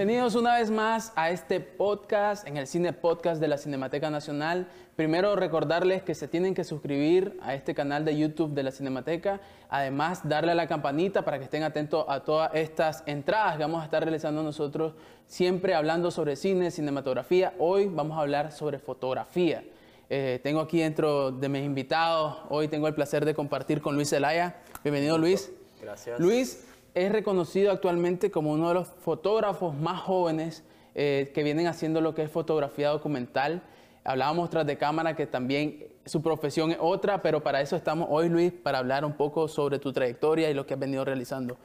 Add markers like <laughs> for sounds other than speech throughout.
Bienvenidos una vez más a este podcast, en el Cine Podcast de la Cinemateca Nacional. Primero recordarles que se tienen que suscribir a este canal de YouTube de la Cinemateca. Además, darle a la campanita para que estén atentos a todas estas entradas que vamos a estar realizando nosotros, siempre hablando sobre cine, cinematografía. Hoy vamos a hablar sobre fotografía. Eh, tengo aquí dentro de mis invitados, hoy tengo el placer de compartir con Luis Zelaya. Bienvenido Luis. Gracias. Luis es reconocido actualmente como uno de los fotógrafos más jóvenes eh, que vienen haciendo lo que es fotografía documental. Hablábamos tras de cámara que también su profesión es otra, pero para eso estamos hoy, Luis, para hablar un poco sobre tu trayectoria y lo que has venido realizando.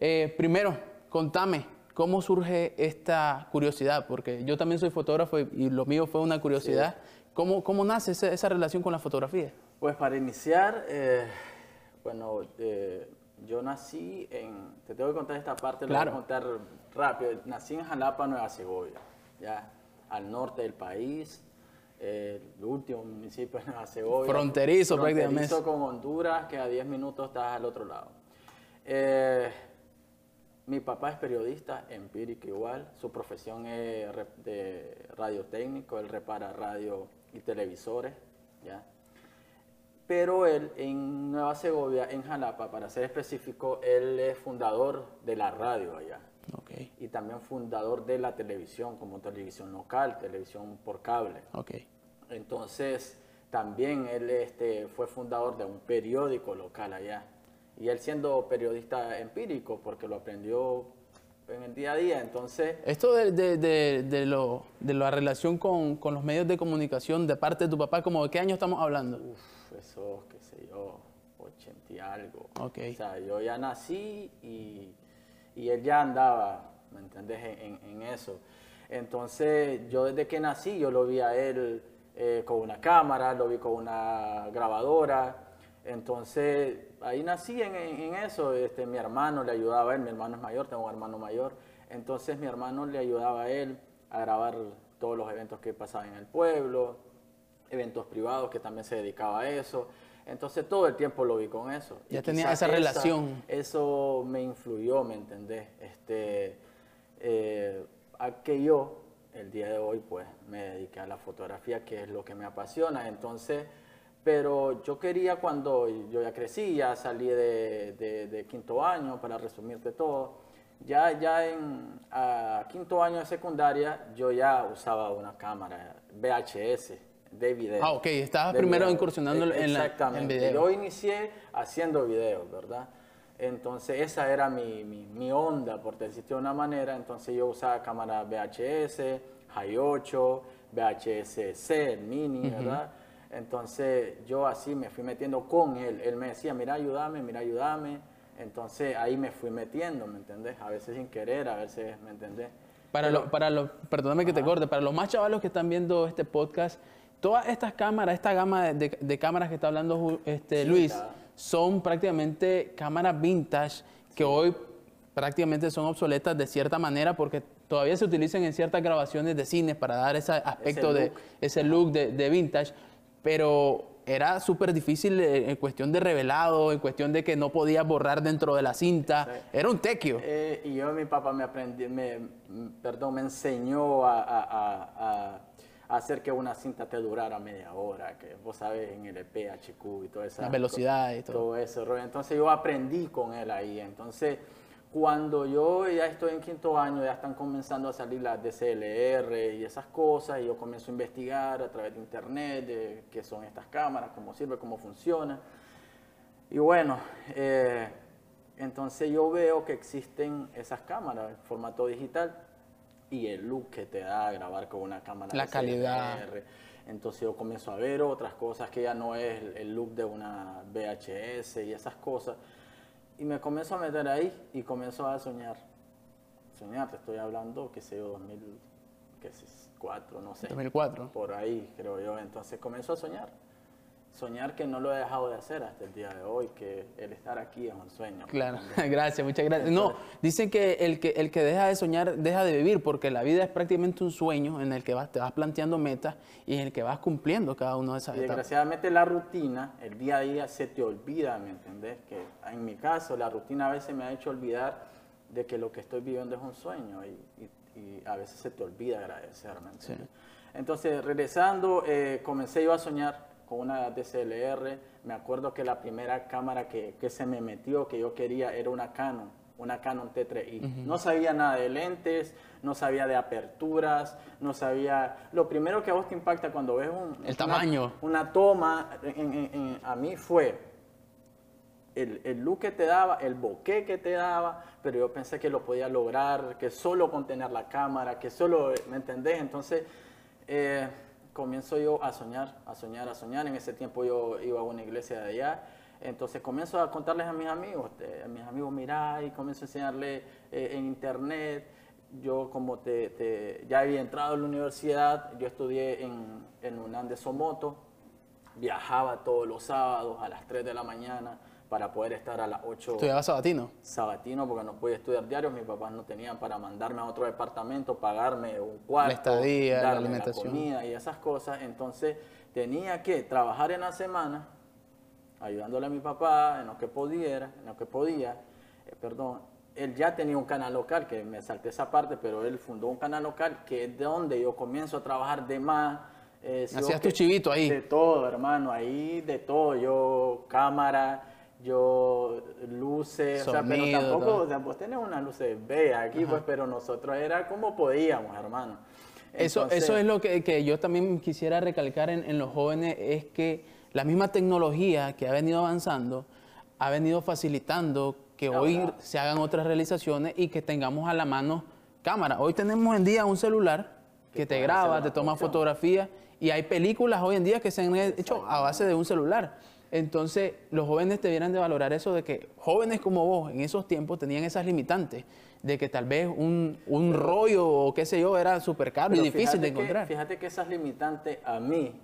Eh, primero, contame, ¿cómo surge esta curiosidad? Porque yo también soy fotógrafo y, lo mío fue una curiosidad. ¿Cómo, ¿Cómo, nace esa, esa, relación con la fotografía? Pues para iniciar, eh, bueno, eh, yo nací en, te tengo que contar esta parte, Claro. lo voy a contar rápido. Nací en Jalapa, Nueva Segovia, ya al norte del país, eh, el último municipio de Nueva Segovia. Fronterizo, prácticamente. Fronterizo con Honduras, que a 10 minutos estás al otro lado. Eh, mi papá es periodista, empírico igual, su profesión es de radiotécnico, él repara radio y televisores, ¿ya? Pero él en Nueva Segovia, en Jalapa, para ser específico, él es fundador de la radio allá y también fundador de la televisión, como televisión local, televisión por cable. ok. Entonces, también él este, fue fundador de un periódico local allá. Y él siendo periodista empírico, porque lo aprendió en el día a día, entonces Esto de, de, de, de lo, de la relación con, con los medios de comunicación de parte de tu papá, ¿como de qué año estamos hablando? Uf, eso, qué sé yo, 80 y algo. Ok. O sea, yo ya nací y, y él ya andaba, ¿me entendés?, en, en- en eso. Entonces, yo desde que nací, yo lo vi a él eh, con una cámara, lo vi con una grabadora. Entonces, ahí nací en eso. Este, mi hermano le ayudaba a él, mi hermano es mayor, tengo un hermano mayor. Entonces, mi hermano le ayudaba a él a grabar todos los eventos que pasaban en el pueblo, eventos privados que también se dedicaba a eso. Entonces todo el tiempo lo vi con eso. Ya Y tenía esa relación. Eso me influyó, ¿me entendés? Este, eh, a que yo, el día de hoy, pues me dediqué a la fotografía, que es lo que me apasiona. Entonces, pero yo quería cuando yo ya crecí, ya salí de, de- de quinto año, para resumirte todo, ya, ya en a quinto año de secundaria, yo ya usaba una cámara VHS de video. Ah, ok, estabas primero video. incursionando en la- en Exactamente. video. Yo inicié haciendo videos, ¿verdad? Entonces esa era mi, mi, mi onda, por decirte de una manera. Entonces yo usaba cámara VHS, High 8, VHS C, el mini, ¿verdad? Entonces yo así me fui metiendo con él. Él me decía, mira, ayúdame, mira, ayúdame. Entonces ahí me fui metiendo, ¿me entendés? A veces sin querer, a veces, ¿me entendés? Para los, para los, perdóname que te corte, para los más chavalos que están viendo este podcast, todas estas cámaras, esta gama de, de- de cámaras que está hablando este, Luis, son prácticamente cámaras vintage que hoy prácticamente son obsoletas de cierta manera porque todavía se utilizan en ciertas grabaciones de cine para dar ese aspecto de look. ese look de, de vintage, pero era súper difícil eh, en cuestión de revelado, en cuestión de que no podías borrar dentro de la cinta, Sí. era un tequio. Eh, y yo, mi papá me aprendí, me, perdón, me enseñó a, a- a- a- a hacer que una cinta te durara media hora, que vos sabes en LP, HQ y todo eso. La velocidad y todo. Todo eso, rollo. Entonces yo aprendí con él ahí. Entonces, cuando yo ya estoy en quinto año, ya están comenzando a salir las DCLR y esas cosas, y yo comienzo a investigar a través de internet de qué son estas cámaras, cómo sirve, cómo funciona. Y bueno, eh, entonces yo veo que existen esas cámaras en formato digital y el look que te da grabar con una cámara La calidad. Entonces yo comienzo a ver otras cosas que ya no es el, el look de una VHS y esas cosas. Y me comienzo a meter ahí y comienzo a soñar. Soñar, te estoy hablando, qué sé yo, 2004, no sé. 2004. Por ahí, creo yo. Entonces comienzo a soñar. Soñar que no lo he dejado de hacer hasta el día de hoy, que el estar aquí es un sueño. Claro, <laughs> gracias, muchas gracias. No, dicen que el, que el que deja de soñar deja de vivir, porque la vida es prácticamente un sueño en el que vas, te vas planteando metas y en el que vas cumpliendo cada una de esas Y etapas. desgraciadamente la rutina, el día a día se te olvida, ¿me entendés? Que en mi caso la rutina a veces me ha hecho olvidar de que lo que estoy viviendo es un sueño y, y- y a veces se te olvida agradecer, ¿me entiendes? Entonces, regresando, eh, comencé yo a soñar con una DSLR. Me acuerdo que la primera cámara que, que se me metió, que yo quería, era una Canon, una Canon T3i. No sabía nada de lentes, no sabía de aperturas, no sabía... Lo primero que a vos te impacta cuando ves un... El una- tamaño. Una, toma, en- en- en- a mí fue el, el look que te daba, el bokeh que te daba, pero yo pensé que lo podía lograr, que solo con tener la cámara, que solo, ¿me entendés? Entonces, eh, comienzo yo a soñar, a soñar, a soñar. En ese tiempo yo iba a una iglesia de allá. Entonces comienzo a contarles a mis amigos, a mis amigos, mirá, y comienzo a enseñarles eh, en internet. Yo como te- ya había entrado a la universidad, yo estudié en, en UNAM de Somoto, viajaba todos los sábados a las 3 de la mañana para poder estar a las 8 Estudiaba sabatino. sabatino porque no podía estudiar diario, mis papás no tenían para mandarme a otro departamento, pagarme un cuarto, estadía, la alimentación. comida y esas cosas. Entonces tenía que trabajar en la semana, ayudándole a mi papá en lo que pudiera, en lo que podía, eh, perdón. Él ya tenía un canal local, que me salté esa parte, pero él fundó un canal local que es de donde yo comienzo a trabajar de más. eh, Hacías tu chivito ahí. De todo, hermano, ahí de todo. Yo, cámara, yo, luces, o sea, pero tampoco, o sea, pues tenemos unas luces bellas aquí, pues, pero nosotros era como podíamos, hermano. Eso, Entonces, eso es lo que, que yo también quisiera recalcar en, en los jóvenes, es que la misma tecnología que ha venido avanzando ha venido facilitando que Ahora. hoy se hagan otras realizaciones y que tengamos a la mano cámara. Hoy tenemos en día un celular que, Que te graba, te toma fotografías y hay películas hoy en día que se han hecho a base de un celular. Entonces, los jóvenes debieran de valorar eso de que jóvenes como vos en esos tiempos tenían esas limitantes, de que tal vez un, un rollo o qué sé yo era súper caro y difícil de que- encontrar. fíjate que esas limitantes a mí,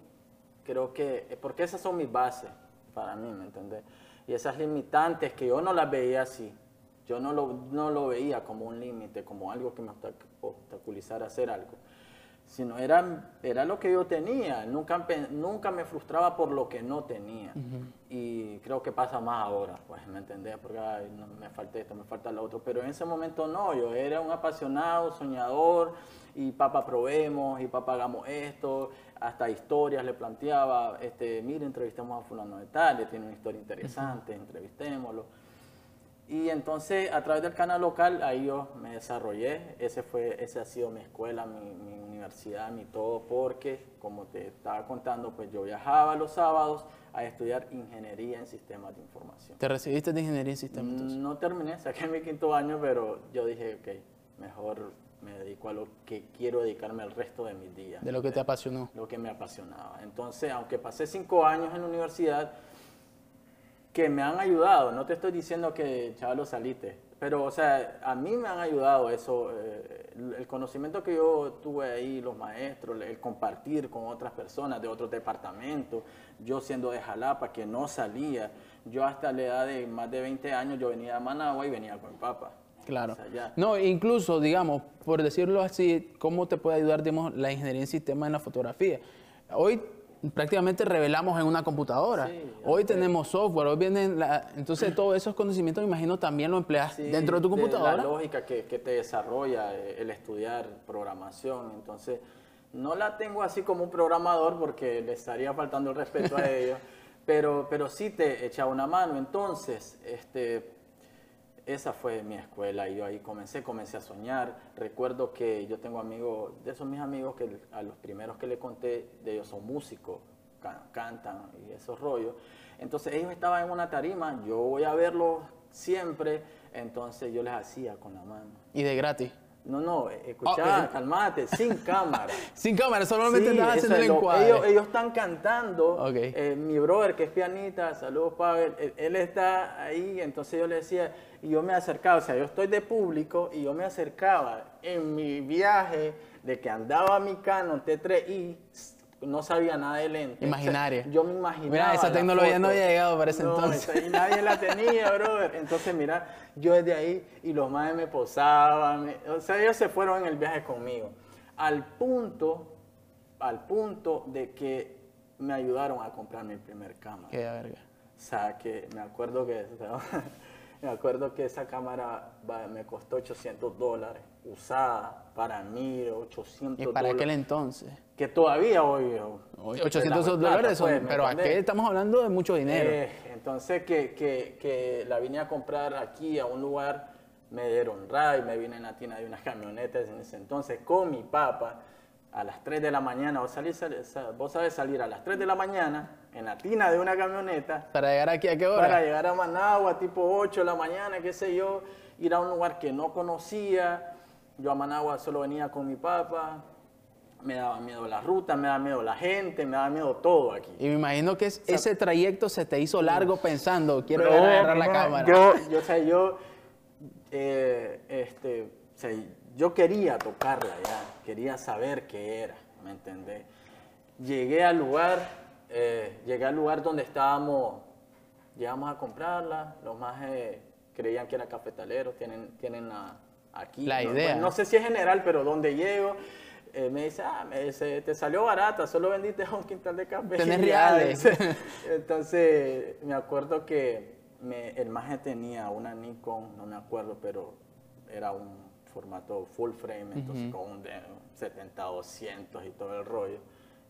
creo que, porque esas son mis bases para mí, ¿me entendés? Y esas limitantes que yo no las veía así, yo no lo, no lo veía como un límite, como algo que me obstac- obstaculizara hacer algo, sino era, era lo que yo tenía, nunca, nunca me frustraba por lo que no tenía. Y creo que pasa más ahora, pues, ¿me entendés? Porque ay, no, me falta esto, me falta lo otro, pero en ese momento no, yo era un apasionado, soñador, y papá probemos, y papá hagamos esto, hasta historias le planteaba, este, mire, entrevistemos a fulano de tal, le tiene una historia interesante, entrevistémoslo. Y entonces a través del canal local ahí yo me desarrollé, ese, fue, ese ha sido mi escuela, mi, mi universidad, mi todo, porque como te estaba contando, pues yo viajaba los sábados a estudiar ingeniería en sistemas de información. Te recibiste de ingeniería en sistemas. entonces? No terminé, saqué mi quinto año, pero yo dije, ok, mejor me dedico a lo que quiero dedicarme el resto de mis días. De lo que te apasionó. Lo que me apasionaba. Entonces, aunque pasé cinco años en la universidad, que me han ayudado, no te estoy diciendo que chaval saliste, pero o sea, a mí me han ayudado eso, eh, el conocimiento que yo tuve ahí, los maestros, el compartir con otras personas de otros departamentos, yo siendo de Jalapa, que no salía, yo hasta la edad de más de 20 años, yo venía a Managua y venía con mi papá. Claro. O sea, ya. No, incluso, digamos, por decirlo así, ¿cómo te puede ayudar, digamos, la ingeniería en sistemas en la fotografía? Hoy prácticamente revelamos en una computadora. Sí, hoy tenemos software, hoy vienen, la- entonces <clears throat> todos esos conocimientos, me imagino, también lo empleas Sí, dentro de tu computadora. la lógica que, que te desarrolla eh, el estudiar programación. Entonces, no la tengo así como un programador porque le estaría faltando el respeto a <laughs> ellos, pero, pero sí te echa una mano. Entonces, este, esa fue mi escuela y yo ahí comencé, comencé a soñar. Recuerdo que yo tengo amigos, de esos mis amigos que a los primeros que le conté, de ellos son músicos, ca- cantan y esos rollos. Entonces ellos estaban en una tarima, yo voy a verlos siempre, entonces yo les hacía con la mano. Y de gratis. No, no, eh, escuchá, eh. calmate, sin <laughs> cámara. Sin cámara, solamente Sí, estás haciendo el encuadre. ellos, ellos están cantando. Ok. eh, mi brother, que es pianista, saludos Pavel, él, él está ahí, entonces yo le decía, y yo me acercaba, o sea, yo estoy de público y yo me acercaba en mi viaje de que andaba mi Canon T3i, no sabía nada de lente. Imaginaria. O sea, yo me imaginaba. Mira, esa tecnología no había llegado para ese No, entonces. y nadie la tenía, brother. Entonces, mira, yo desde ahí y los madres me posaban. me- o sea, ellos se fueron en el viaje conmigo. Al punto, al punto de que me ayudaron a comprar mi primer cámara. Qué verga. O sea, que me acuerdo que <laughs> me acuerdo que esa cámara me costó 800 dólares, usada para mí, 800 Y para dólares. aquel entonces. Que todavía hoy... Hoy es 800 la dólares son, pues, ¿me pero aquí estamos hablando de mucho dinero. Eh, entonces que, que, que la vine a comprar aquí a un lugar, me dieron ray, me vine en la tina de unas camionetas en ese entonces con mi papá a las 3 de la mañana, vos, salís, sal- sa- vos sabes salir a las 3 de la mañana en la tina de una camioneta para llegar aquí a qué hora? para llegar a Managua tipo 8 de la mañana, qué sé yo, ir a un lugar que no conocía. Yo a Managua solo venía con mi papá, me daba miedo la ruta, me daba miedo la gente, me daba miedo todo aquí. Y me imagino que es- ese trayecto se te hizo largo pensando, quiero No, agarrar la no, cámara. Yo, <laughs> yo, o sea, yo, eh, este, o sea, yo quería tocarla ya, quería saber qué era, ¿me entendés? Llegué al lugar, eh, llegué al lugar donde estábamos, llegamos a comprarla, los más eh, creían que era cafetalero, tienen, tienen la- aquí. La no, idea. bueno, no sé si es general, pero donde llego, eh, me dice, ah, me dice, te salió barata, solo vendiste <laughs> un quintal de café. Tenés <laughs> reales. Entonces, me acuerdo que me- el maje tenía una Nikon, no me acuerdo, pero era un formato full frame, entonces con un de 70-200 y todo el rollo.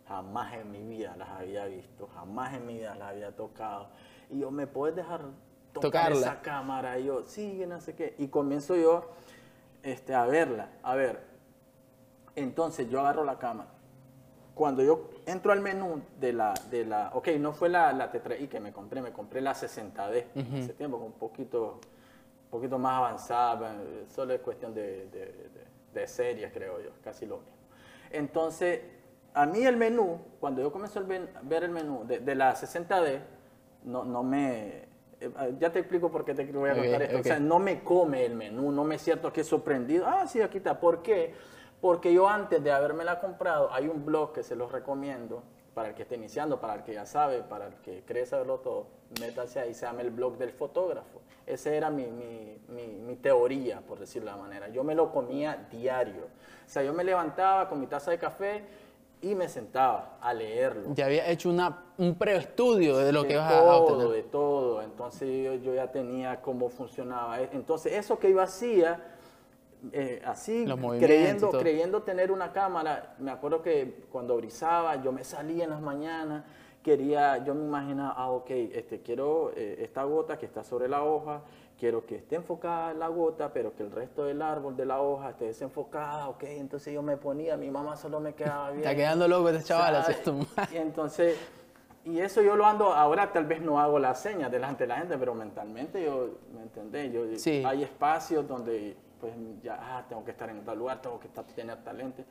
Jamás en mi vida las había visto, jamás en mi vida las había tocado. Y yo, ¿me puedes dejar tocar Tocarla. esa cámara? Y yo, sí, no sé qué. Y comienzo yo este, a verla. A ver, entonces yo agarro la cámara. Cuando yo entro al menú de la, de la ok, no fue la, la Tetra-I que me compré, me compré la 60D en ese tiempo, con un poquito, un poquito más avanzada, eh, solo es cuestión de, de, de- de series, creo yo, casi lo mismo. Entonces, a mí el menú, cuando yo comienzo a ver el menú de, de la 60D, no, no me... eh, Ya te explico por qué te voy a contar esto. O sea, no me come el menú, no me siento que sorprendido. Ah, sí, aquí está. ¿Por qué? Porque yo antes de habérmela comprado, hay un blog que se los recomiendo para el que esté iniciando, para el que ya sabe, para el que cree saberlo todo. Métase ahí, se llama el blog del fotógrafo. Esa era mi, mi, mi, mi teoría, por decirlo de la manera. Yo me lo comía diario. O sea, yo me levantaba con mi taza de café y me sentaba a leerlo Ya había hecho una, un preestudio de lo de que ibas a- a todo, obtener. de todo. Entonces yo, yo ya tenía cómo funcionaba. Entonces eso que yo hacía, eh, así, creyendo, creyendo tener una cámara, me acuerdo que cuando brizaba, yo me salía en las mañanas, quería, yo me imaginaba, ah, ok, este, quiero eh, esta gota que está sobre la hoja, quiero que esté enfocada la gota, pero que el resto del árbol de la hoja esté desenfocada, ok, entonces yo me ponía, mi mamá solo me quedaba bien. Está quedando loco este chaval, así tú. Y entonces, y eso yo lo ando, ahora tal vez no hago las señas delante de la gente, pero mentalmente yo, ¿me entendés? Yo, Sí. Hay espacios donde pues ya, ah, tengo que estar en tal lugar, tengo que estar, tener talento.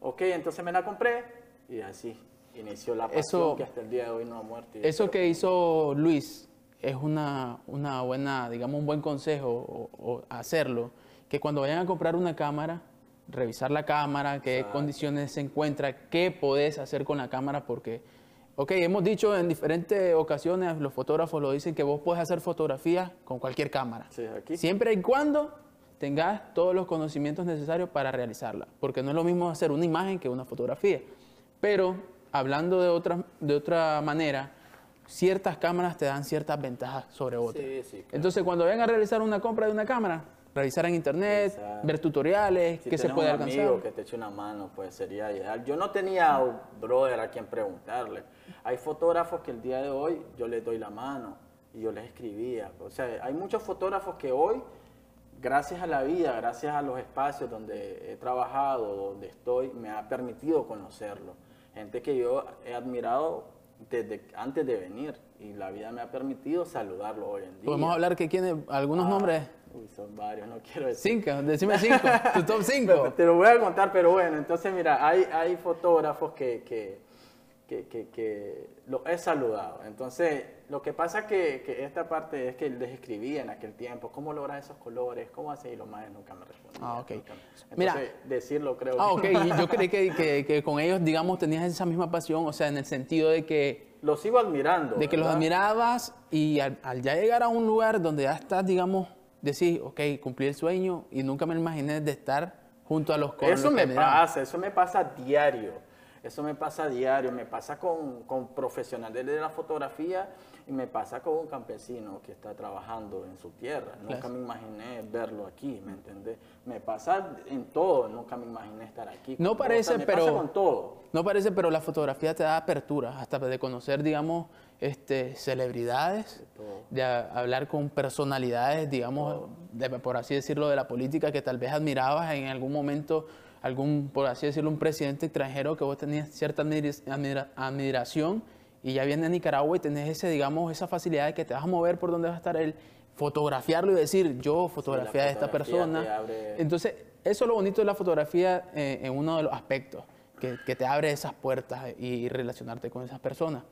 Ok, entonces me la compré y así inició la pasión Eso- que hasta el día de hoy no ha muerto. Eso que hizo Luis es una, una buena, digamos, un buen consejo o, o hacerlo, que cuando vayan a comprar una cámara, revisar la cámara, qué Exacto. condiciones se encuentra, qué podés hacer con la cámara, porque, ok, hemos dicho en diferentes ocasiones, los fotógrafos lo dicen, que vos puedes hacer fotografías con cualquier cámara. Sí, aquí. Siempre y cuando tengas todos los conocimientos necesarios para realizarla, porque no es lo mismo hacer una imagen que una fotografía. Pero hablando de otra, de otra manera, ciertas cámaras te dan ciertas ventajas sobre otras. Sí, sí, claro. Entonces, cuando vayan a realizar una compra de una cámara, revisar en internet, Exacto. ver tutoriales, Si qué se puede un alcanzar. amigo que te eche una mano, pues sería ideal. Yo no tenía un brother a quien preguntarle. Hay fotógrafos que el día de hoy yo les doy la mano y yo les escribía. O sea, hay muchos fotógrafos que hoy, gracias a la vida, gracias a los espacios donde he trabajado, donde estoy, me ha permitido conocerlo. Gente que yo he admirado desde antes de venir y la vida me ha permitido saludarlo hoy en día. Podemos hablar que tiene algunos nombres. Uy, son varios, no quiero decir. Cinco, decime cinco, tu top <laughs> cinco. Te lo voy a contar, pero bueno, entonces mira, hay, hay fotógrafos que, que, que, que, que los he saludado. Entonces, lo que pasa que, que esta parte es que les escribí en aquel tiempo, ¿cómo logras esos colores? ¿Cómo haces? Y los más nunca me respondían. Ah, ok. nunca me- Mira. Entonces, decirlo creo Ah, que- ok, y yo creí que, que- que con ellos, digamos, tenías esa misma pasión, o sea, en el sentido de que Los sigo admirando. de que los admirabas y al, al ya llegar a un lugar donde ya estás, digamos, decís, ok, cumplí el sueño y nunca me imaginé de estar junto a los con Eso me pasa, eso me pasa diario. Eso me pasa diario, me pasa con, con profesionales de la fotografía Y me pasa con un campesino que está trabajando en su tierra. Nunca me imaginé verlo aquí, ¿me entendés? Me pasa en todo, nunca me imaginé estar aquí. No parece, me pero... Pasa con todo. No parece, pero la fotografía te da apertura, hasta de conocer, digamos, este, celebridades, de, hablar con personalidades, digamos, por así decirlo, de la política que tal vez admirabas en algún momento, algún, por así decirlo, un presidente extranjero que vos tenías cierta admiración y ya viene a Nicaragua y tenés ese, digamos, esa facilidad de que te vas a mover por donde va a estar él, fotografiarlo y decir, yo fotografía de esta persona. Entonces, eso es lo bonito de la fotografía eh, en uno de los aspectos, que, que, te abre esas puertas y, relacionarte con esas personas.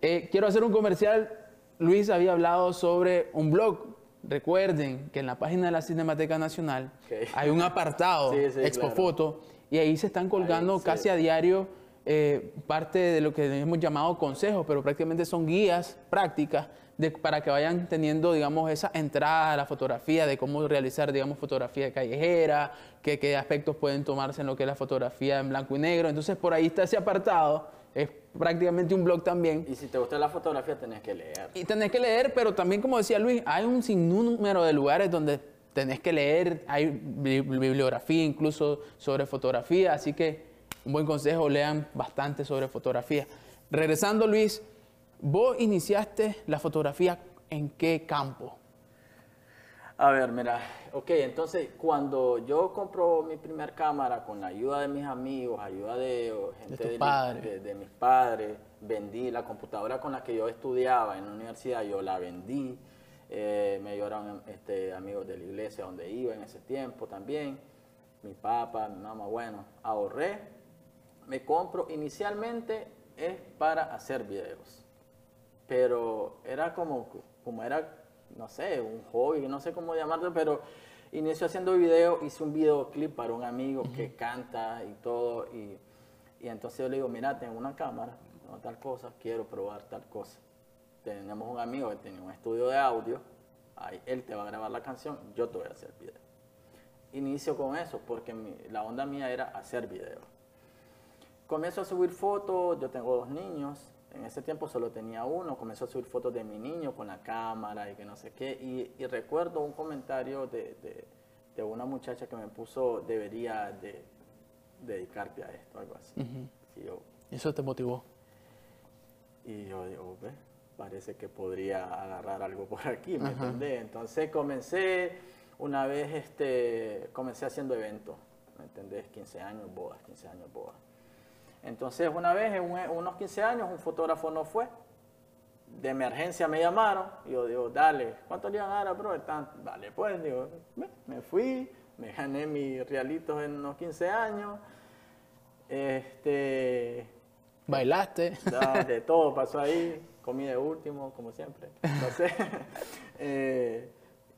Eh, quiero hacer un comercial. Luis había hablado sobre un blog. Recuerden que en la página de la Cinemateca Nacional hay un apartado, Expo Foto, y ahí se están colgando casi a diario eh, parte de lo que hemos llamado consejos, pero prácticamente son guías prácticas de, para que vayan teniendo, digamos, esa entrada a la fotografía, de cómo realizar, digamos, fotografía callejera, qué, qué aspectos pueden tomarse en lo que es la fotografía en blanco y negro. Entonces, por ahí está ese apartado. Es prácticamente un blog también. Y si te gusta la fotografía, tenés que leer. Y tenés que leer, pero también, como decía Luis, hay un sinnúmero de lugares donde tenés que leer, hay bibliografía incluso sobre fotografía, así que un buen consejo, lean bastante sobre fotografía. Regresando, Luis, vos iniciaste la fotografía en qué campo? A ver, mira, ok, entonces cuando yo compro mi primer cámara con la ayuda de mis amigos, ayuda de gente de, de, mis padres, vendí la computadora con la que yo estudiaba en la universidad, yo la vendí, eh, me ayudaron este, amigos de la iglesia donde iba en ese tiempo también, mi papá, mi mamá, bueno, ahorré me compro inicialmente es para hacer videos. Pero era como, como era, no sé, un hobby, no sé cómo llamarlo, pero inicio haciendo videos, hice un videoclip para un amigo que canta y todo. Y, y, entonces yo le digo, mira, tengo una cámara, tengo tal cosa, quiero probar tal cosa. Tenemos un amigo que tiene un estudio de audio, ahí él te va a grabar la canción, yo te voy a hacer video. Inicio con eso, porque la onda mía era hacer videos comienzo a subir fotos, yo tengo dos niños, en ese tiempo solo tenía uno, comenzó a subir fotos de mi niño con la cámara y que no sé qué, y, recuerdo un comentario de, una muchacha que me puso, debería de dedicarte a esto, algo así. y ¿Eso te motivó? Y yo digo, ve, parece que podría agarrar algo por aquí, ¿me entendés? Entonces comencé, una vez este, comencé haciendo eventos, ¿me entendés? 15 años bodas, 15 años bodas. Entonces, una vez, en unos 15 años, un fotógrafo no fue. De emergencia me llamaron. Y yo digo, dale, ¿cuánto le iban a dar, bro? Dale, pues, digo, me fui, me gané mis realitos en unos 15 años. Este. ¿Bailaste? de todo pasó ahí. Comí de último, como siempre. Entonces, <laughs> eh,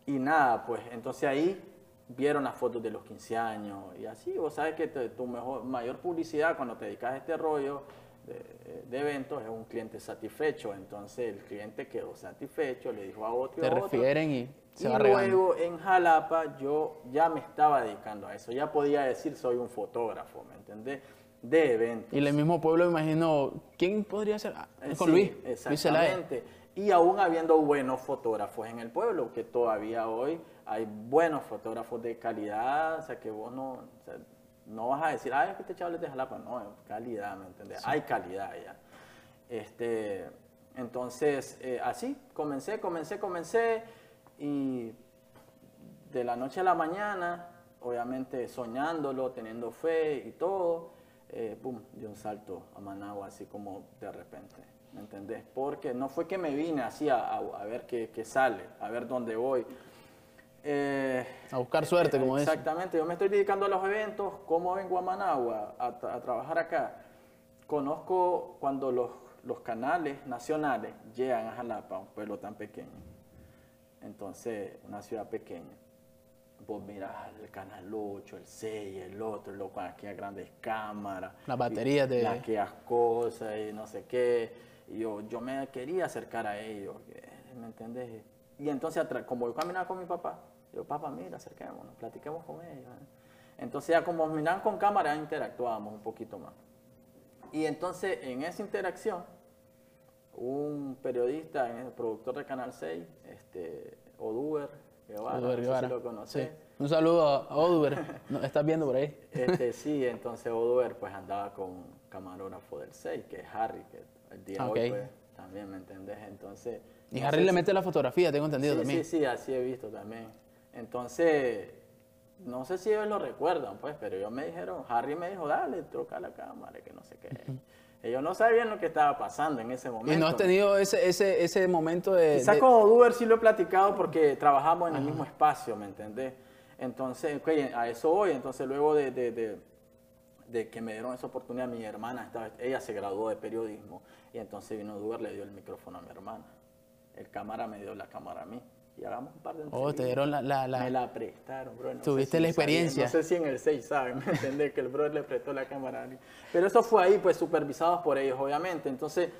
y nada, pues, entonces ahí vieron las fotos de los 15 años y así, vos sabes que tu mejor, mayor publicidad cuando te dedicas a este rollo de, eventos es un cliente satisfecho, entonces el cliente quedó satisfecho, le dijo a otro. Te refieren y se y luego en Jalapa yo ya me estaba dedicando a eso, ya podía decir soy un fotógrafo, ¿me entendés? De eventos. Y el mismo pueblo, imagino, ¿quién podría ser? Ah, con Luis. Exactamente. y aún habiendo buenos fotógrafos en el pueblo, que todavía hoy hay buenos fotógrafos de calidad, o sea, que vos no, no vas a decir, ay, es que este chaval es de Jalapa, no, calidad, ¿me entiendes? Hay calidad ya. Este, entonces, eh, así, comencé, comencé, comencé, y de la noche a la mañana, obviamente soñándolo, teniendo fe y todo, eh, pum, dio un salto a Managua, así como de repente, ¿me entendés? Porque no fue que me vine así a, a, ver qué, qué, sale, a ver dónde voy, eh, a buscar suerte, como es. Exactamente, yo me estoy dedicando a los eventos, como vengo a Managua a, trabajar acá. Conozco cuando los, los, canales nacionales llegan a Jalapa, un pueblo tan pequeño. Entonces, una ciudad pequeña. Vos miras el canal 8, el 6, el otro, lo con aquellas grandes cámaras. Las baterías de. Aquellas cosas y no sé qué. Y yo, yo me quería acercar a ellos, ¿me entendés? Y entonces, como yo caminaba con mi papá, yo, papá, mira, acerquémonos, platiquemos con ellos. Entonces ya como miran con cámara, interactuábamos un poquito más. Y entonces en esa interacción, un periodista, el productor de Canal 6, este, Oduber Guevara, Oduber no sé Guevara. si lo conoces. Sí. Un saludo a Oduber. ¿No? ¿Estás viendo por ahí? Este, sí, entonces Oduber pues andaba con un camarógrafo del 6, que es Harry, que el día de Ok. hoy pues, también, ¿me entendés? Entonces... Y no Harry sé le si- mete la fotografía, tengo entendido sí, también. Sí, sí, así he visto también. Entonces, no sé si ellos lo recuerdan, pues, pero ellos me dijeron, Harry me dijo, dale, troca la cámara, que no sé qué. Ellos no sabían lo que estaba pasando en ese momento. Y no has tenido ese, ese, ese momento de... Quizás de- con Oduber sí lo he platicado porque trabajamos en el mismo espacio, ¿me entendés? Entonces, a eso voy. Entonces, luego de, de- de- de que me dieron esa oportunidad, mi hermana, estaba, ella se graduó de periodismo y entonces vino Oduber, le dio el micrófono a mi hermana. El cámara me dio la cámara a mí y hagamos un par de Oh, entrevistas. te dieron la... la, la- Me la prestaron, bro. No Tuviste si la experiencia. no sé si en el 6 saben, <laughs> ¿me entendés? Que el brother le prestó la cámara. Pero eso fue ahí, pues, supervisados por ellos, obviamente. Entonces,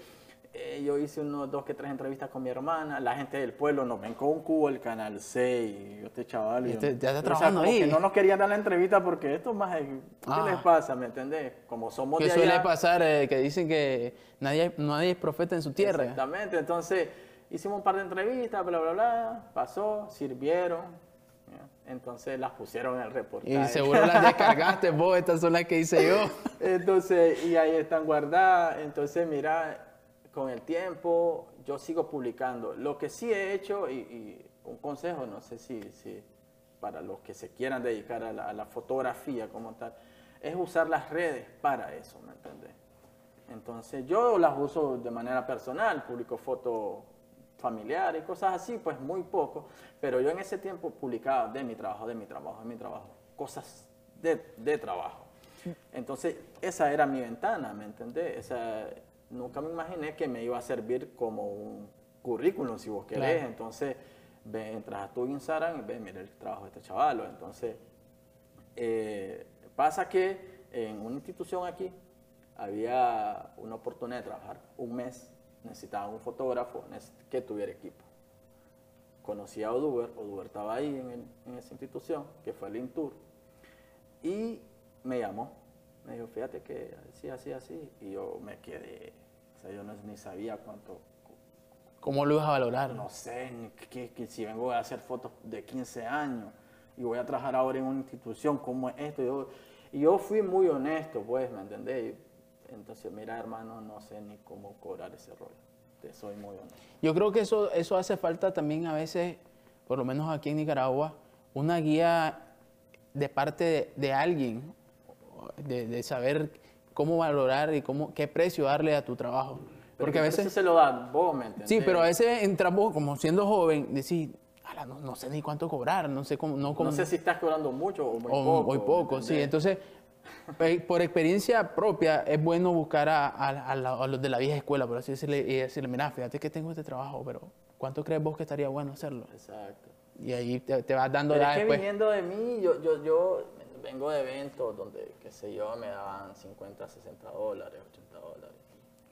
eh, yo hice unos dos que tres entrevistas con mi hermana. La gente del pueblo nos ven con un cubo el Canal 6. Y yo, este chaval... Y yo- este- ya está o sea, trabajando ahí. no nos querían dar la entrevista porque esto más... ¿Qué Ah. les pasa, me entendés? Como somos que de suele allá... pasar, eh, que dicen que nadie, nadie es profeta en su tierra. Exactamente, entonces hicimos un par de entrevistas, bla, bla, bla, pasó, sirvieron, entonces las pusieron en el reportaje. Y seguro las descargaste vos, estas son las que hice yo. <laughs> Entonces, y ahí están guardadas, entonces mira, con el tiempo yo sigo publicando. Lo que sí he hecho, y, y un consejo, no sé si, si para los que se quieran dedicar a la, a la fotografía como tal, es usar las redes para eso, ¿me entendés? Entonces yo las uso de manera personal, publico fotos familiares, cosas así, pues muy poco, pero yo en ese tiempo publicaba de mi trabajo, de mi trabajo, de mi trabajo, cosas de, de trabajo. Entonces esa era mi ventana, ¿me entendés? Esa, nunca me imaginé que me iba a servir como un currículum, si vos querés. Claro. Entonces ve, entras a tu Instagram y ves, mira el trabajo de este chaval. Entonces eh, pasa que en una institución aquí había una oportunidad de trabajar un mes, necesitaban un fotógrafo que tuviera equipo. Conocí a Oduber, Oduber estaba ahí en, el- en esa institución, que fue el Intour, y me llamó. Me dijo, fíjate que así, así, así, y yo me quedé, o sea, yo no, ni sabía cuánto, ¿Cómo lo ibas a valorar? no sé, ni que, que si vengo a hacer fotos de 15 años y voy a trabajar ahora en una institución como es esto. Yo, y yo fui muy honesto, pues, ¿me entendés? Entonces, mira, hermano, no sé ni cómo cobrar ese rollo. Te soy muy honesto. Yo creo que eso, eso hace falta también a veces, por lo menos aquí en Nicaragua, una guía de parte de, de alguien, de, de saber cómo valorar y cómo, qué precio darle a tu trabajo. Porque a ¿qué precio veces... se lo da vos, ¿me entendés? Sí, pero a veces entramos como siendo joven, "Ala, no, no sé ni cuánto cobrar, no sé cómo... No, cómo No sé si estás cobrando mucho o muy o poco. muy ¿me poco, sí. Entonces, por experiencia propia, es bueno buscar a, a- a la- a los de la vieja escuela, por así decirle, y decirle, mira, fíjate que tengo este trabajo, pero ¿cuánto crees vos que estaría bueno hacerlo? Exacto. Y ahí te, te vas dando Pero ya es que después. viniendo de mí, yo, yo, yo vengo de eventos donde, qué sé yo, me daban 50, 60 dólares, 80 dólares.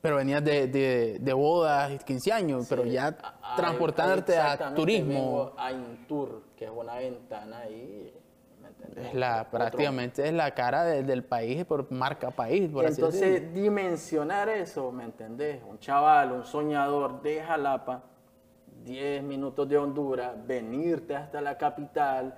Pero venías de, de, de bodas, 15 años, pero Sí, ya a- a- transportarte a exactamente, turismo vengo A Intour, que es una ventana ahí. Es la, Otro- prácticamente es la cara de- del país por marca país, por así decirlo. Entonces, dimensionar eso, ¿me entendés? Un chaval, un soñador de Jalapa, 10 minutos de Honduras, venirte hasta la capital,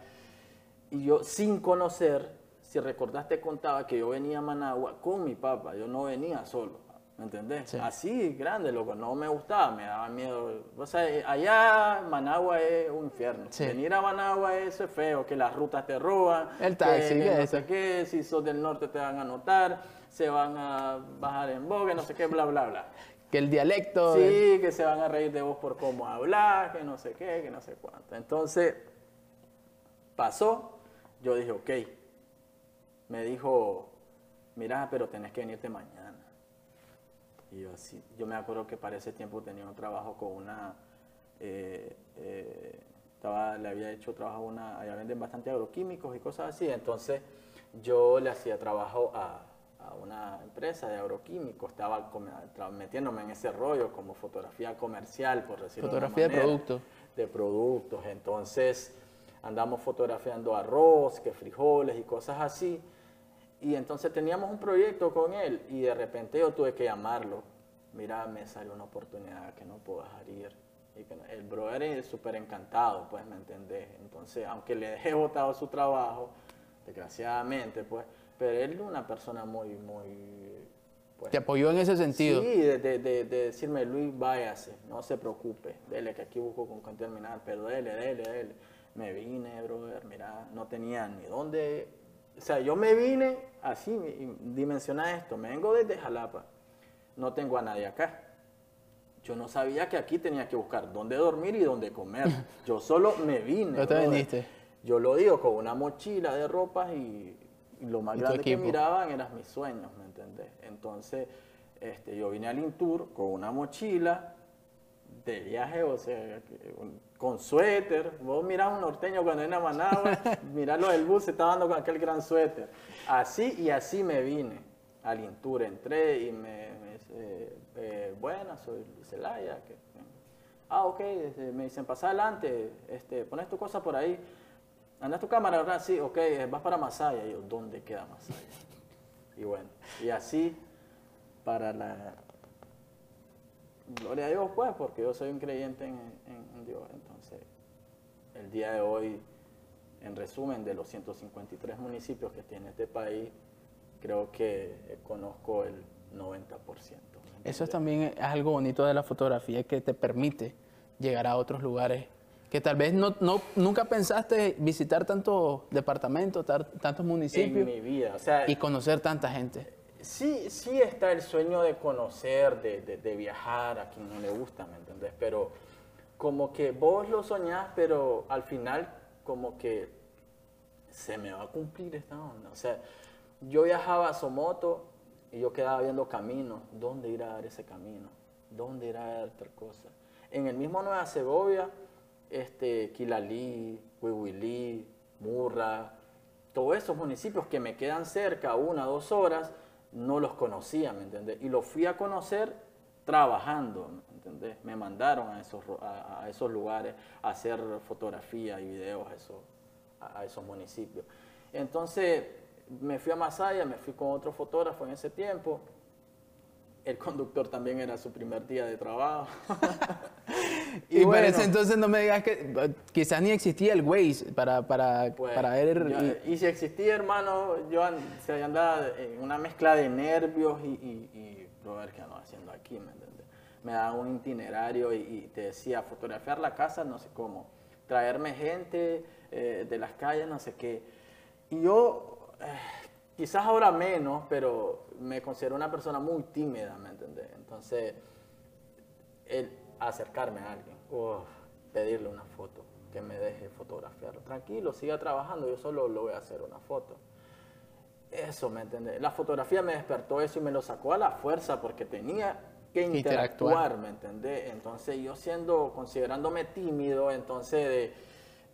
y yo sin conocer, si recordaste, contaba que yo venía a Managua con mi papá, yo no venía solo, ¿me entendés? Sí. Así, grande, loco, no me gustaba, me daba miedo. O sea, eh, allá Managua es un infierno. Sí. Venir a Managua eso es feo, que las rutas te roban, El taxi, que ¿qué no sé qué, si sos del norte te van a notar, se van a bajar en boga, no sé qué, bla, bla, bla. <laughs> Que el dialecto... Sí, que se van a reír de vos por cómo hablas, que no sé qué, que no sé cuánto. Entonces, pasó, yo dije, ok. Me dijo, mira, pero tenés que venirte mañana. Y yo así, yo me acuerdo que para ese tiempo tenía un trabajo con una, eh, eh, estaba, le había hecho trabajo a una, allá venden bastante agroquímicos y cosas así, entonces yo le hacía trabajo a, a una empresa de agroquímicos, estaba metiéndome en ese rollo como fotografía comercial, por decirlo Fotografía de de una manera, producto. De productos, entonces andamos fotografiando arroz, que frijoles y cosas así. Y entonces teníamos un proyecto con él y de repente yo tuve que llamarlo mira, me salió una oportunidad que no puedo dejar ir. Y que el brother es súper encantado, pues, ¿me entendés? Entonces, aunque le dejé botado su trabajo, desgraciadamente, pues, pero él es una persona muy, muy... Pues, ¿Te apoyó en ese sentido? Sí, de, de, de, decirme, Luis, váyase, no se preocupe, dele, que aquí busco con qué terminar, pero dele, dele, dele. Me vine, brother, mira, no tenía ni dónde... O sea, yo me vine así, dimensiona esto, me vengo desde Jalapa, no tengo a nadie acá. Yo no sabía que aquí tenía que buscar dónde dormir y dónde comer. <laughs> Yo solo me vine. ¿No te viniste? Yo lo digo con una mochila de ropa y, lo más grande que miraban eran mis sueños, ¿me entendés? Entonces, este, yo vine al Intour con una mochila de viaje, o sea, con suéter. Vos mirás un norteño cuando viene a Managua, <laughs> mirarlo del bus, se está dando con aquel gran suéter. Así y así me vine al Intour, entré y me, dice, eh, buena, soy Celaya. Que, ah, ok, me dicen, pasa adelante, este, pones tu cosa por ahí. ¿Andas tu cámara, verdad? Sí, ok, vas para Masaya. Y yo, ¿dónde queda Masaya? y bueno, y así, para la... Gloria a Dios, pues, porque yo soy un creyente en, en Dios. Entonces, el día de hoy, en resumen, de los 153 municipios que tiene este país, creo que conozco el 90%. Eso también es algo bonito de la fotografía que te permite llegar a otros lugares que tal vez no, no, nunca pensaste visitar tantos departamentos, tantos municipios. En mi vida, Y conocer tanta gente. Sí, sí está el sueño de conocer, de, de, viajar, a quien no le gusta, ¿me entendés? Pero como que vos lo soñás, pero al final como que se me va a cumplir esta onda. O sea, yo viajaba a Somoto y yo quedaba viendo caminos, ¿dónde ir a dar ese camino? ¿Dónde ir a dar tal cosa? En el mismo Nueva Segovia este, Quilalí, Huihuilí, Murra, todos esos municipios que me quedan cerca, una, dos horas, no los conocía, ¿me entiendes? Y los fui a conocer trabajando, ¿me mandaron a esos, a, esos lugares a hacer fotografía y videos a esos, a esos municipios. Entonces me fui a Masaya, me fui con otro fotógrafo en ese tiempo, el conductor también era su primer día de trabajo. <laughs> y, bueno, ese entonces no me digas que quizás ni existía el Waze para, para, pues, para ver... y, si existía, hermano, yo se andaba en una mezcla de nervios y, y, y ver qué ando haciendo aquí, ¿me entiendes? Me daba un itinerario y, te decía, fotografiar la casa, no sé cómo, traerme gente eh, de las calles, no sé qué. Y yo... Eh, quizás ahora menos, pero me considero una persona muy tímida, ¿me entendés? Entonces, el acercarme a alguien, pedirle una foto, que me deje fotografiarlo. Tranquilo, siga trabajando, yo solo lo voy a hacer una foto. Eso, ¿me entendés? La fotografía me despertó eso y me lo sacó a la fuerza porque tenía que interactuar, ¿me entendés? Entonces yo siendo, considerándome tímido, entonces de,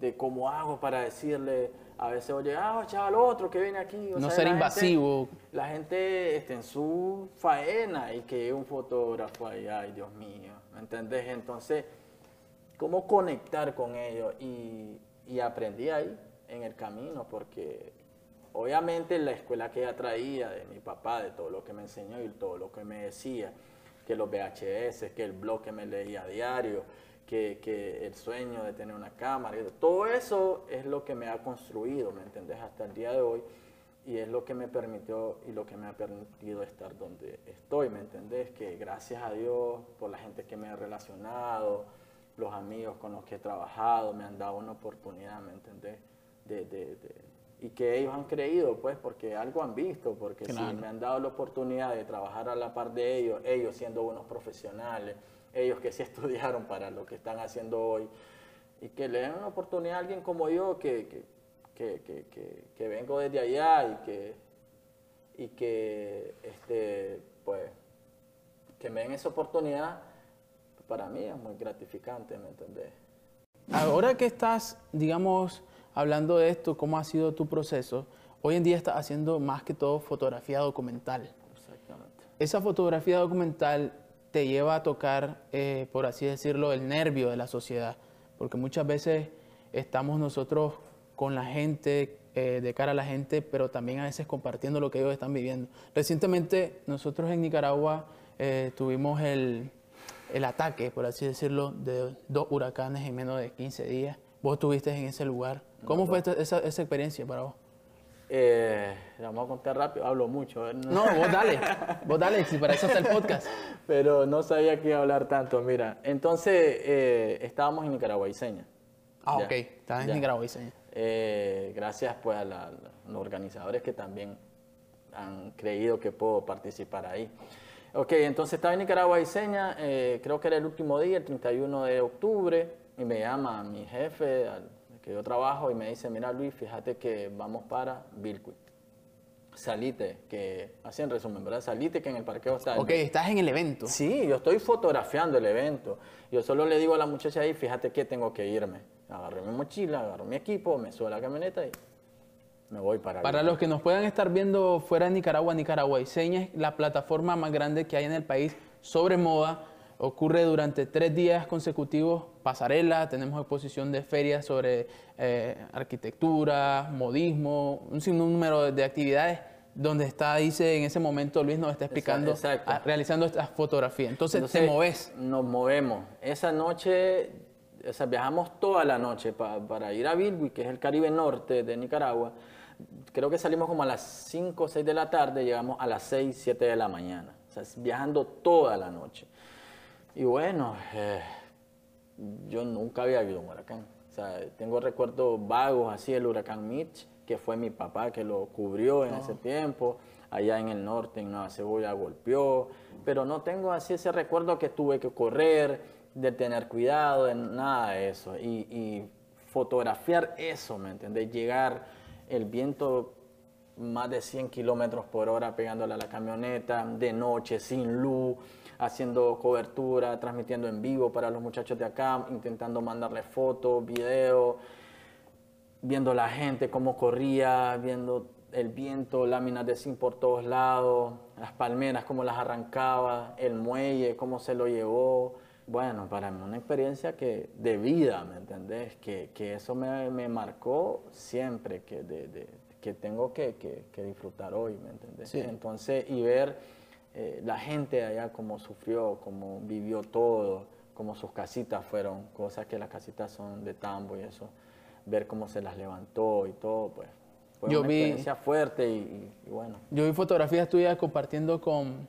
de cómo hago para decirle a veces oye, ah, chaval, otro que viene aquí. no ser invasivo. la gente está en su faena y que un fotógrafo ahí, ay, Dios mío, ¿me entendés? Entonces, ¿cómo conectar con ellos? Y, y aprendí ahí, en el camino, porque obviamente la escuela que ella traía de mi papá, de todo lo que me enseñó y todo lo que me decía, que los VHS, que el blog que me leía a diario, que, el sueño de tener una cámara, todo eso es lo que me ha construido, ¿me entendés? Hasta el día de hoy y es lo que me permitió y lo que me ha permitido estar donde estoy, ¿me entendés? Que gracias a Dios por la gente que me ha relacionado, los amigos con los que he trabajado, me han dado una oportunidad, ¿me entendés? De, y que ellos han creído, pues, porque algo han visto, porque si me han dado la oportunidad de trabajar a la par de ellos, ellos siendo buenos profesionales, ellos que sí <laughs> estudiaron para lo que están haciendo hoy, y que le den una oportunidad a alguien como yo que, que, vengo desde allá y que, y que este, pues, que me den esa oportunidad, para mí es muy gratificante, ¿me entendés? Ahora que estás, digamos, hablando de esto, ¿cómo ha sido tu proceso? Hoy en día estás haciendo más que todo fotografía documental. Exactamente. Esa fotografía documental te lleva a tocar, eh, por así decirlo, el nervio de la sociedad, porque muchas veces estamos nosotros con la gente eh, de cara a la gente, pero también a veces compartiendo lo que ellos están viviendo. Recientemente nosotros en Nicaragua eh, tuvimos el, el ataque, por así decirlo, de dos huracanes en menos de 15 días. Vos estuviste en ese lugar. ¿Cómo fue esta- esa, esa experiencia para vos? Eh, vamos a contar rápido, hablo mucho. ¿eh? No, vos dale, vos dale, si para eso está el podcast. <laughs> Pero no sabía que iba a hablar tanto. Mira, entonces eh, estábamos en Nicaragua y seña. Ah, Ya, ok, estás en diseño. Eh, gracias pues a la- la- los organizadores que también han creído que puedo participar ahí. Ok, entonces estaba en Nicaragua eh, creo que era el último día, el 31 de octubre, y me llama mi jefe, al que yo trabajo, y me dice, mira Luis, fíjate que vamos para Bilcuit. Salite, que, así en resumen, ¿verdad? Salite que en el parqueo está el Ok, estás en el evento. Sí, yo estoy fotografiando el evento. Yo solo le digo a la muchacha ahí, fíjate que tengo que irme. Agarré mi mochila, agarro mi equipo, me subo a la camioneta y me voy para Para los que nos puedan estar viendo fuera de Nicaragua, Nicaragua Diseña es la plataforma más grande que hay en el país sobre moda. Ocurre durante tres días consecutivos pasarela, tenemos exposición de ferias sobre eh, arquitectura, modismo, un sinnúmero de, de actividades donde está, dice en ese momento Luis nos está explicando, exacto. ah, realizando estas fotografías. Entonces, Entonces, te moves. Nos movemos. Esa noche, o sea, viajamos toda la noche pa- para ir a Bilwi, que es el Caribe Norte de Nicaragua. Creo que salimos como a las 5 o 6 de la tarde, llegamos a las 6, 7 de la mañana. O sea, viajando toda la noche. Y bueno, eh, yo nunca había habido un huracán. O sea, tengo recuerdos vagos así del huracán Mitch, que fue mi papá que lo cubrió en ese tiempo. Allá en el norte, en Nueva Cebolla, golpeó. Pero no tengo así ese recuerdo que tuve que correr, de tener cuidado, de nada de eso. Y, y fotografiar eso, ¿me entendés? Llegar el viento más de 100 kilómetros por hora pegándole a la camioneta, de noche, sin luz, haciendo cobertura, transmitiendo en vivo para los muchachos de acá, intentando mandarles fotos, videos, viendo la gente cómo corría, viendo el viento, láminas de zinc por todos lados, las palmeras, cómo las arrancaba, el muelle, cómo se lo llevó. Bueno, para mí una experiencia que, de vida, ¿me entendés? Que, que eso me, me marcó siempre, que, de- de- que tengo que, que- que disfrutar hoy, ¿me entendés? Sí. Entonces, y ver eh, la gente de allá cómo sufrió, cómo vivió todo, cómo sus casitas fueron, cosas que las casitas son de tambo y eso, ver cómo se las levantó y todo, pues fue Yo una vi- experiencia fuerte y, bueno. Yo vi fotografías tuyas compartiendo con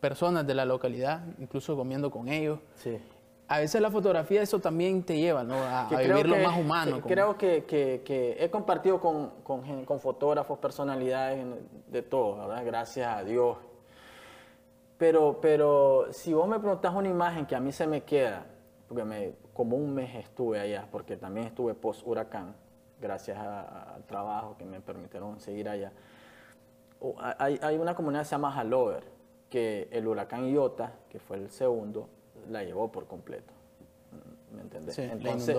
personas de la localidad, incluso comiendo con ellos. Sí. A veces la fotografía eso también te lleva, ¿no? A, a creo vivir lo que- más humano. que como- Creo que, he compartido con, con, fotógrafos, personalidades, de todo, ¿verdad? Gracias a Dios. Pero, pero si vos me preguntás una imagen que a mí se me queda, porque me, como un mes estuve allá, porque también estuve post huracán, gracias a- al trabajo que me permitieron seguir allá. O- Hay, hay una comunidad que se llama Halover, que el huracán Iota, que fue el segundo, la llevó por completo. ¿Me entendés? Sí, Entonces,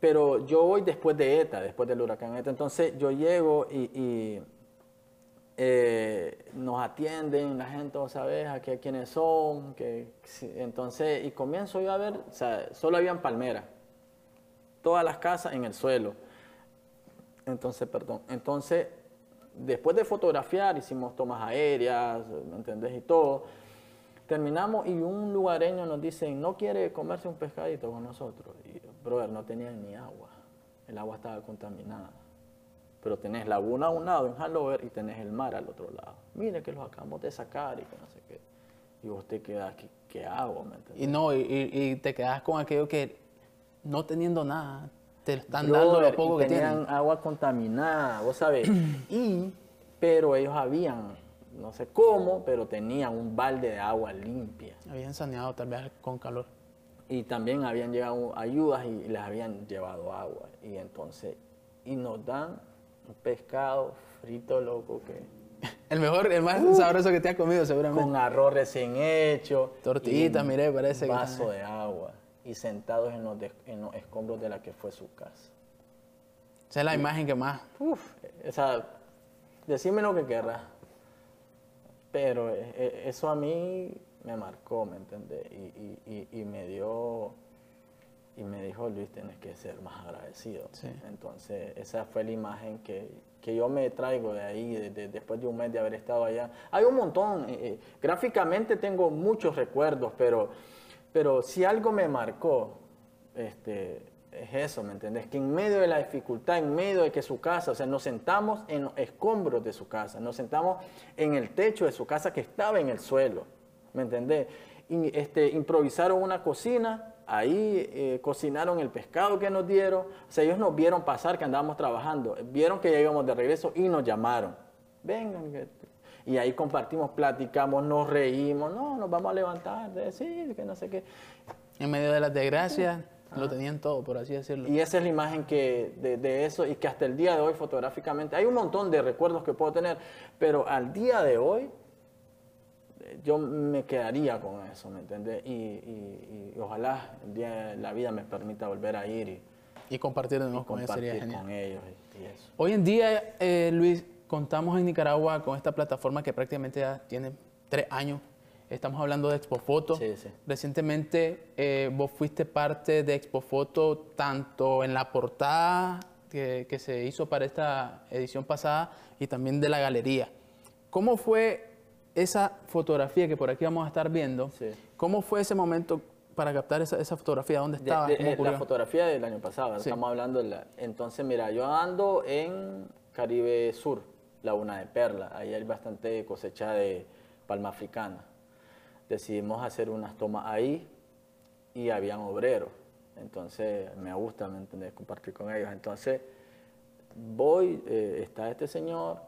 pero yo voy después de ETA, después del huracán ETA. Entonces yo llego y, y, eh, nos atienden la gente, ¿vos ¿sabes? A qué, quiénes son. Entonces, y comienzo yo a ver, solo habían palmeras. Todas las casas en el suelo. Entonces, perdón. Entonces, después de fotografiar, hicimos tomas aéreas, ¿me entendés? Y todo. Terminamos y un lugareño nos dice, ¿no quiere comerse un pescadito con nosotros? Y, brother, no tenían ni agua. El agua estaba contaminada. Pero tenés laguna a un lado en Hanover y tenés el mar al otro lado. Mire que los acabamos de sacar y que no sé qué. Y vos te quedas, ¿qué, qué hago? ¿Me? Y no, y, y- te quedas con aquello que no teniendo nada, te están dando lo Brother, poco y que tenían tienen. agua contaminada, vos sabés. <clears throat> y, pero ellos habían, no sé cómo, pero tenían un balde de agua limpia. Habían saneado tal vez con calor. Y también habían llegado ayudas y les habían llevado agua. Y entonces, y nos dan un pescado frito, loco, que <laughs> El mejor, el más sabroso que te has comido seguramente. con arroz recién hecho. Tortillitas, un miré, parece que vaso de agua. Y sentados en los, de- en los escombros de la que fue su casa. Esa es la imagen que más. Uf, o sea, decime lo que querrás. Pero eh, eh, eso a mí me marcó, ¿me entendés? Y, y- y- y me dio... y me dijo, Luis, tienes que ser más agradecido. Sí. Entonces, esa fue la imagen que, que yo me traigo de ahí, de- de- después de un mes de haber estado allá. Hay un montón, eh, eh, gráficamente tengo muchos recuerdos, pero, pero si algo me marcó, este, es eso, ¿me entendés? Que en medio de la dificultad, en medio de que su casa, o sea, nos sentamos en los escombros de su casa, nos sentamos en el techo de su casa que estaba en el suelo, ¿me entendés? Y, este, improvisaron una cocina, ahí eh, cocinaron el pescado que nos dieron, o sea, ellos nos vieron pasar que andábamos trabajando, vieron que ya íbamos de regreso y nos llamaron, vengan, y ahí compartimos, platicamos, nos reímos, no, nos vamos a levantar, sí, que no sé qué. En medio de las desgracias, lo tenían todo, por así decirlo. Y esa es la imagen que, de, de eso y que hasta el día de hoy fotográficamente, hay un montón de recuerdos que puedo tener, pero al día de hoy yo me quedaría con eso, ¿me entiendes? Y, y- y ojalá el día de la vida me permita volver a ir y, Y compartir de nuevo con sería con ellos y, y eso. Hoy en día, eh, Luis, contamos en Nicaragua con esta plataforma que prácticamente ya tiene tres años. Estamos hablando de Expofoto. Sí, sí. Recientemente eh, vos fuiste parte de Expofoto tanto en la portada que, que se hizo para esta edición pasada y también de la galería. ¿Cómo fue esa fotografía que por aquí vamos a estar viendo? Sí. ¿Cómo fue ese momento para captar esa, esa fotografía? ¿Dónde De- estaba? de- ¿Cómo eh, la fotografía del año pasado, Sí. estamos hablando de la... Entonces, mira, yo ando en Caribe Sur, Laguna de Perla, ahí hay bastante cosecha de palma africana. Decidimos hacer unas tomas ahí y habían obreros, entonces me gusta, ¿me entendés? Compartir con ellos. Entonces, voy, eh, está este señor,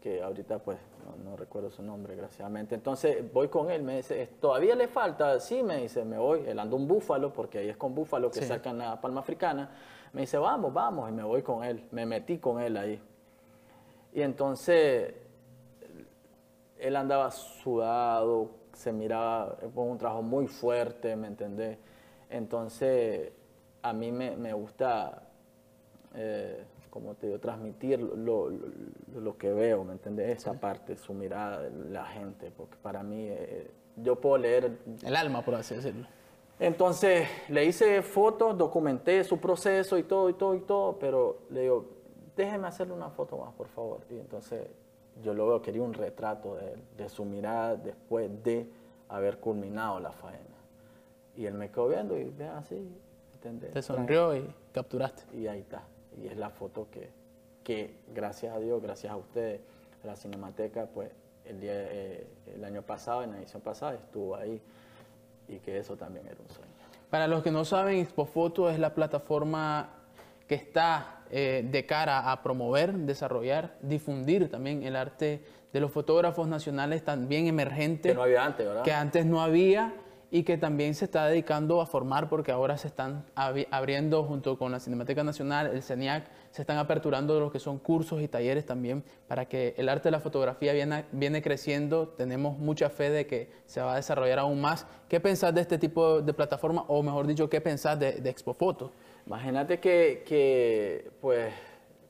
que ahorita pues no, no recuerdo su nombre, desgraciadamente. Entonces voy con él, me dice, ¿todavía le falta? Sí, me dice, me voy, él anda un búfalo, porque ahí es con búfalo que Sí. sacan la palma africana. Me dice, vamos, vamos, y me voy con él, me metí con él ahí. Y entonces él andaba sudado, se miraba con un trabajo muy fuerte, ¿me entendés? Entonces, a mí me, me gusta, eh, como te digo, transmitir lo, lo- lo que veo, ¿me entendés? Esa parte, su mirada, la gente, porque para mí, eh, yo puedo leer El alma, por así decirlo. entonces le hice fotos, documenté su proceso y todo, y todo, y todo, pero le digo, déjeme hacerle una foto más, por favor. Y entonces yo lo veo, quería un retrato de, de su mirada después de haber culminado la faena. Y él me quedó viendo y ve así, ¿entendés? Te sonrió y capturaste. Y ahí está. Y es la foto que, que gracias a Dios, gracias a ustedes, la Cinemateca, pues el, día, eh, el año pasado, en la edición pasada, estuvo ahí. Y que eso también era un sueño. Para los que no saben, Expofoto es la plataforma que está eh, de cara a promover, desarrollar, difundir también el arte de los fotógrafos nacionales también emergentes Que no había antes, ¿verdad? que antes no había y que también se está dedicando a formar porque ahora se están abri- abriendo junto con la Cinemateca Nacional, el CENIAC, se están aperturando lo que son cursos y talleres también para que el arte de la fotografía viene, viene creciendo. Tenemos mucha fe de que se va a desarrollar aún más. ¿Qué pensás de este tipo de plataforma o mejor dicho, qué pensás de, de Expofoto? Imagínate que, que, pues,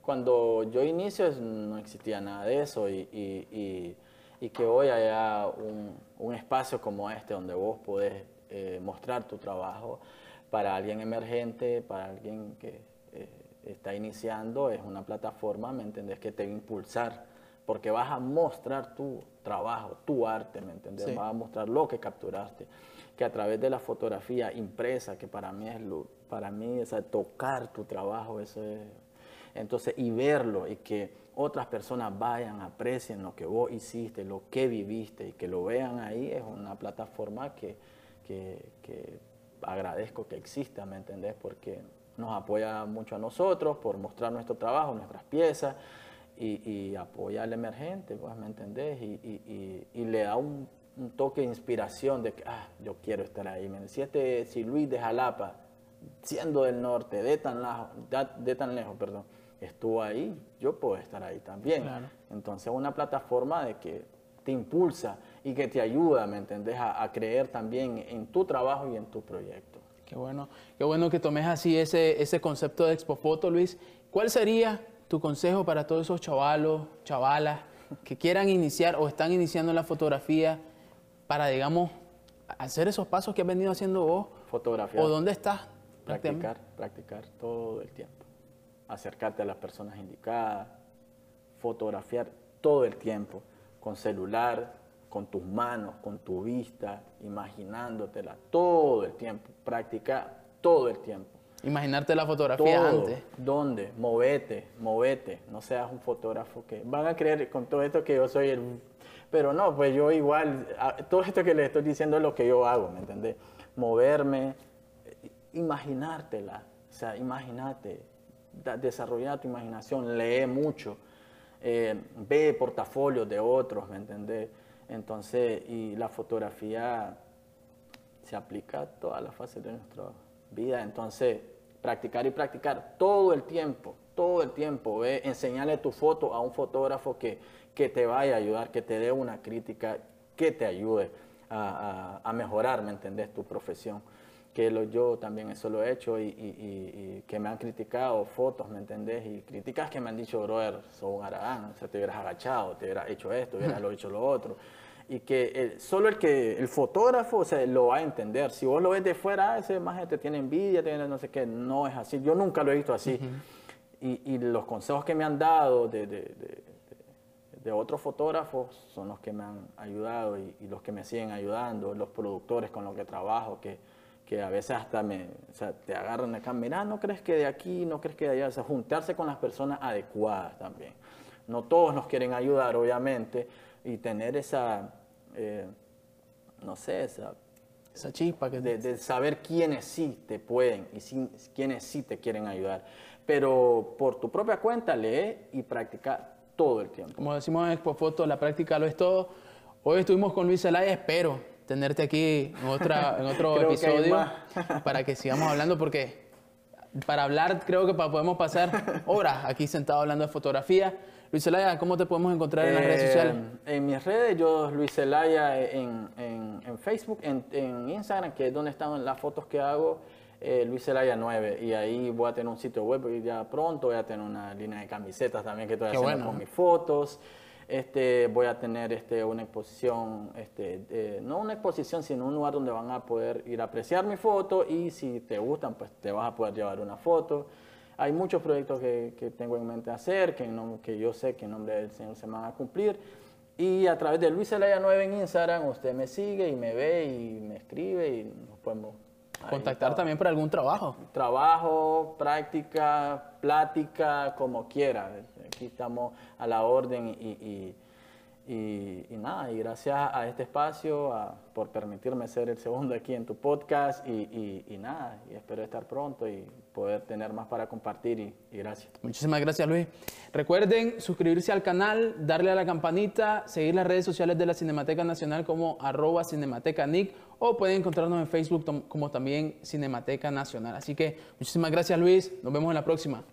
cuando yo inicio no existía nada de eso y- y que hoy haya un, un espacio como este donde vos podés eh, mostrar tu trabajo para alguien emergente, para alguien que eh, está iniciando, es una plataforma, ¿me entendés?, que te va a impulsar, porque vas a mostrar tu trabajo, tu arte, ¿me entendés? Sí. Vas a mostrar lo que capturaste, que a través de la fotografía impresa, que para mí es lo, para mí es tocar tu trabajo, eso es, entonces, y verlo y que otras personas vayan, aprecien lo que vos hiciste, lo que viviste y que lo vean ahí, es una plataforma que, que, que agradezco que exista, ¿me entendés? Porque nos apoya mucho a nosotros por mostrar nuestro trabajo, nuestras piezas y, y apoya al emergente, pues, ¿me entendés? Y, y- y- le da un, toque de inspiración de que, ah, yo quiero estar ahí. Si, este, si Luis de Jalapa, siendo del norte, de tan, lajo- de tan lejos, perdón, estuvo ahí, yo puedo estar ahí también. Claro. Entonces, una plataforma de que te impulsa y que te ayuda, ¿me entendés?, a, a creer también en tu trabajo y en tu proyecto. Qué bueno, qué bueno que tomes así ese, ese concepto de Expofoto, Luis. ¿Cuál sería tu consejo para todos esos chavalos, chavalas que quieran iniciar o están iniciando la fotografía para, digamos, hacer esos pasos que has venido haciendo vos? Fotografía. ¿O dónde estás Practicar, practicar todo el tiempo. Acercarte a las personas indicadas, fotografiar todo el tiempo, con celular, con tus manos, con tu vista, imaginándotela todo el tiempo. Practicar todo el tiempo. Imaginarte la fotografía antes. ¿Dónde? Movete, movete. No seas un fotógrafo que... Van a creer con todo esto que yo soy el... Pero no, pues yo igual, todo esto que les estoy diciendo es lo que yo hago, ¿me entendés? Moverme, imaginártela, o sea, imagínate, desarrollar tu imaginación, lee mucho, eh, ve portafolios de otros, ¿me entendés? Entonces, y la fotografía se aplica a todas las fases de nuestra vida, entonces, practicar y practicar todo el tiempo, todo el tiempo, ve, enseñarle tu foto a un fotógrafo que, que te vaya a ayudar, que te dé una crítica, que te ayude a, a, a mejorar, ¿me entendés?, tu profesión que lo, yo también eso lo he hecho y, que me han criticado fotos, ¿me entendés? Y críticas que me han dicho, brother, sos un aragán, o sea, te hubieras agachado, te hubieras hecho esto, hubieras lo <laughs> hecho lo otro. Y que solo el que el fotógrafo o sea, lo va a entender. Si vos lo ves de fuera, ah, ese imagen te tiene envidia, tiene no sé qué, no es así. Yo nunca lo he visto así. y, los consejos que me han dado de, de, de, otros fotógrafos son los que me han ayudado y, y, los que me siguen ayudando, los productores con los que trabajo, que, que a veces hasta me, o sea, te agarran acá, mira, no crees que de aquí, no crees que de allá, o sea, juntarse con las personas adecuadas también. No todos nos quieren ayudar, obviamente, y tener esa, eh, no sé, esa, esa chispa que de, de, saber quiénes sí te pueden y quiénes sí te quieren ayudar. Pero por tu propia cuenta, lee y practica todo el tiempo. Como decimos en Expo Foto, la práctica lo es todo. Hoy estuvimos con Luis Zelaya, espero tenerte aquí en, otra, en otro <laughs> episodio <laughs> para que sigamos hablando porque para hablar creo que podemos pasar horas aquí sentado hablando de fotografía. Luis Zelaya, ¿cómo te podemos encontrar en las redes sociales? Eh, en mis redes, yo Luis Zelaya en, en, Facebook, en, Instagram, que es donde están las fotos que hago, eh, Luis Zelaya 9. Y ahí voy a tener un sitio web y ya pronto voy a tener una línea de camisetas también que estoy haciendo con mis fotos. Este, voy a tener este, una exposición, este, no una exposición, sino un lugar donde van a poder ir a apreciar mi foto y si te gustan, pues te vas a poder llevar una foto. Hay muchos proyectos que, que tengo en mente hacer, que, no, que yo sé que en nombre del Señor se van a cumplir. Y a través de Luis Elaya 9 en Instagram, usted me sigue y me ve y me escribe y nos podemos Contactar también por algún trabajo. Trabajo, práctica, plática, como quiera. Aquí estamos a la orden y, y, nada, y gracias a este espacio, por permitirme ser el segundo aquí en tu podcast y, nada, y espero estar pronto y poder tener más para compartir y, gracias. Muchísimas gracias Luis. Recuerden suscribirse al canal, darle a la campanita, seguir las redes sociales de la Cinemateca Nacional como arroba Cinemateca Nick o pueden encontrarnos en Facebook como también Cinemateca Nacional. Así que muchísimas gracias Luis, nos vemos en la próxima.